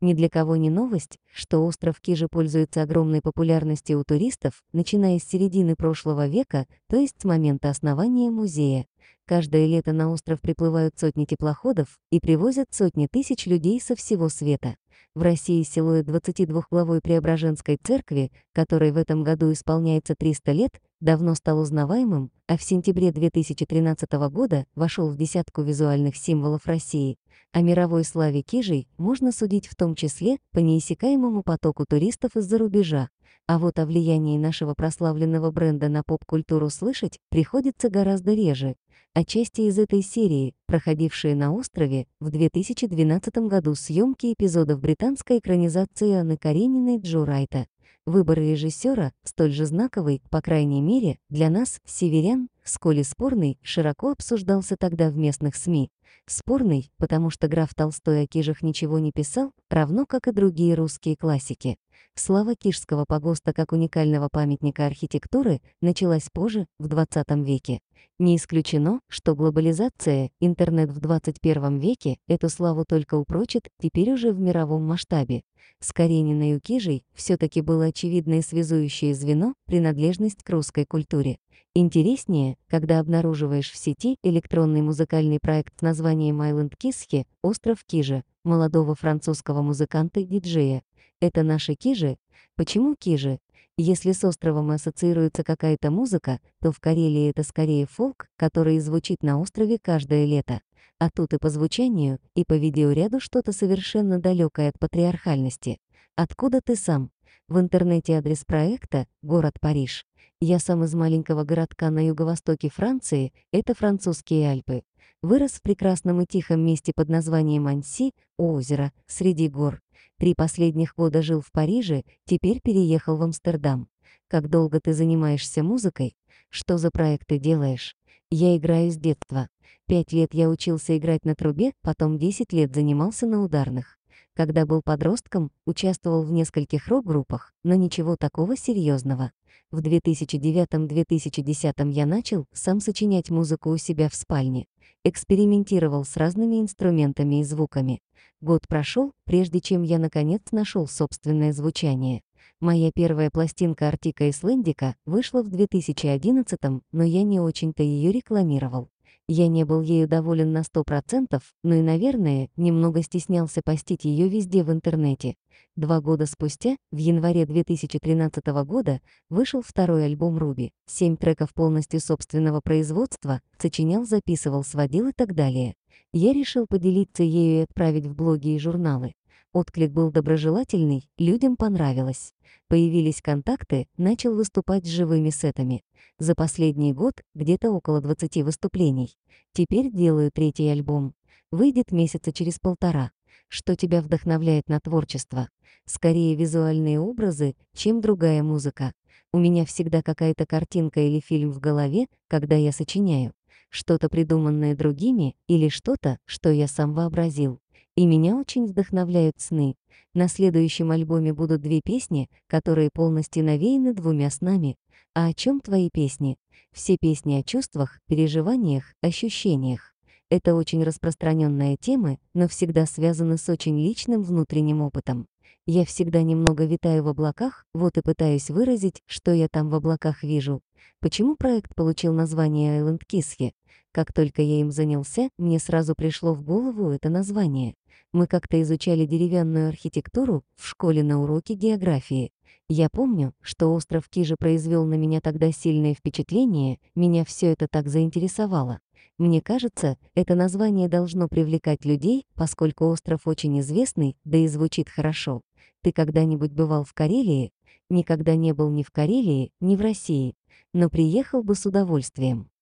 Ни для кого не новость, что остров Кижи пользуется огромной популярностью у туристов, начиная с середины прошлого века, то есть с момента основания музея. Каждое лето на остров приплывают сотни теплоходов и привозят сотни тысяч людей со всего света. В России силуэт 22-главой Преображенской церкви, которой в этом году исполняется 300 лет, давно стал узнаваемым, а в сентябре 2013 года вошел в десятку визуальных символов России. О мировой славе Кижей можно судить в том числе по неиссякаемому потоку туристов из-за рубежа. А вот о влиянии нашего прославленного бренда на поп-культуру слышать приходится гораздо реже. Отчасти из этой серии, проходившие на острове, в 2012 году съемки эпизодов британской экранизации Анны Карениной Джо Райта. Выбор режиссера, столь же знаковый, по крайней мере, для нас, северян, сколь и спорный, широко обсуждался тогда в местных СМИ. Спорный, потому что граф Толстой о Кижах ничего не писал, равно как и другие русские классики. Слава Кижского погоста как уникального памятника архитектуры началась позже, в 20 веке. Не исключено, что глобализация, интернет в 21 веке эту славу только упрочит, теперь уже в мировом масштабе. С Карениной и Кижей все-таки было очевидное связующее звено — принадлежность к русской культуре. Интереснее, когда обнаруживаешь в сети электронный музыкальный проект с названием Island Кисхи «Остров Кижа» молодого французского музыканта диджея. Это наши Кижи? Почему Кижи? Если с островом ассоциируется какая-то музыка, то в Карелии это скорее фолк, который звучит на острове каждое лето. А тут и по звучанию, и по видеоряду что-то совершенно далекое от патриархальности. Откуда ты сам? В интернете адрес проекта — город Париж. Я сам из маленького городка на юго-востоке Франции, это французские Альпы. Вырос в прекрасном и тихом месте под названием Анси, озеро, среди гор. Три последних года жил в Париже, теперь переехал в Амстердам. Как долго ты занимаешься музыкой? Что за проекты делаешь? Я играю с детства. Пять лет я учился играть на трубе, потом десять лет занимался на ударных. Когда был подростком, участвовал в нескольких рок-группах, но ничего такого серьезного. В 2009-2010 я начал сам сочинять музыку у себя в спальне. Экспериментировал с разными инструментами и звуками. Год прошел, прежде чем я наконец нашел собственное звучание. Моя первая пластинка Артика и Слендика вышла в 2011 но я не очень-то ее рекламировал. Я не был ею доволен на сто процентов, но и, наверное, немного стеснялся постить ее везде в интернете. Два года спустя, в январе 2013 года, вышел второй альбом Руби. Семь треков полностью собственного производства, сочинял, записывал, сводил и так далее. Я решил поделиться ею и отправить в блоги и журналы. Отклик был доброжелательный, людям понравилось. Появились контакты, начал выступать с живыми сетами. За последний год где-то около 20 выступлений. Теперь делаю третий альбом. Выйдет месяца через полтора. Что тебя вдохновляет на творчество? Скорее визуальные образы, чем другая музыка. У меня всегда какая-то картинка или фильм в голове, когда я сочиняю. Что-то придуманное другими или что-то, что я сам вообразил. И меня очень вдохновляют сны. На следующем альбоме будут две песни, которые полностью навеяны двумя снами. А о чем твои песни? Все песни о чувствах, переживаниях, ощущениях. Это очень распространенная тема, но всегда связаны с очень личным внутренним опытом. Я всегда немного витаю в облаках, вот и пытаюсь выразить, что я там в облаках вижу. Почему проект получил название Island Кисхи? Как только я им занялся, мне сразу пришло в голову это название. Мы как-то изучали деревянную архитектуру в школе на уроке географии. Я помню, что остров Кижи произвел на меня тогда сильное впечатление, меня все это так заинтересовало. Мне кажется, это название должно привлекать людей, поскольку остров очень известный, да и звучит хорошо. Ты когда-нибудь бывал в Карелии? Никогда не был ни в Карелии, ни в России, но приехал бы с удовольствием.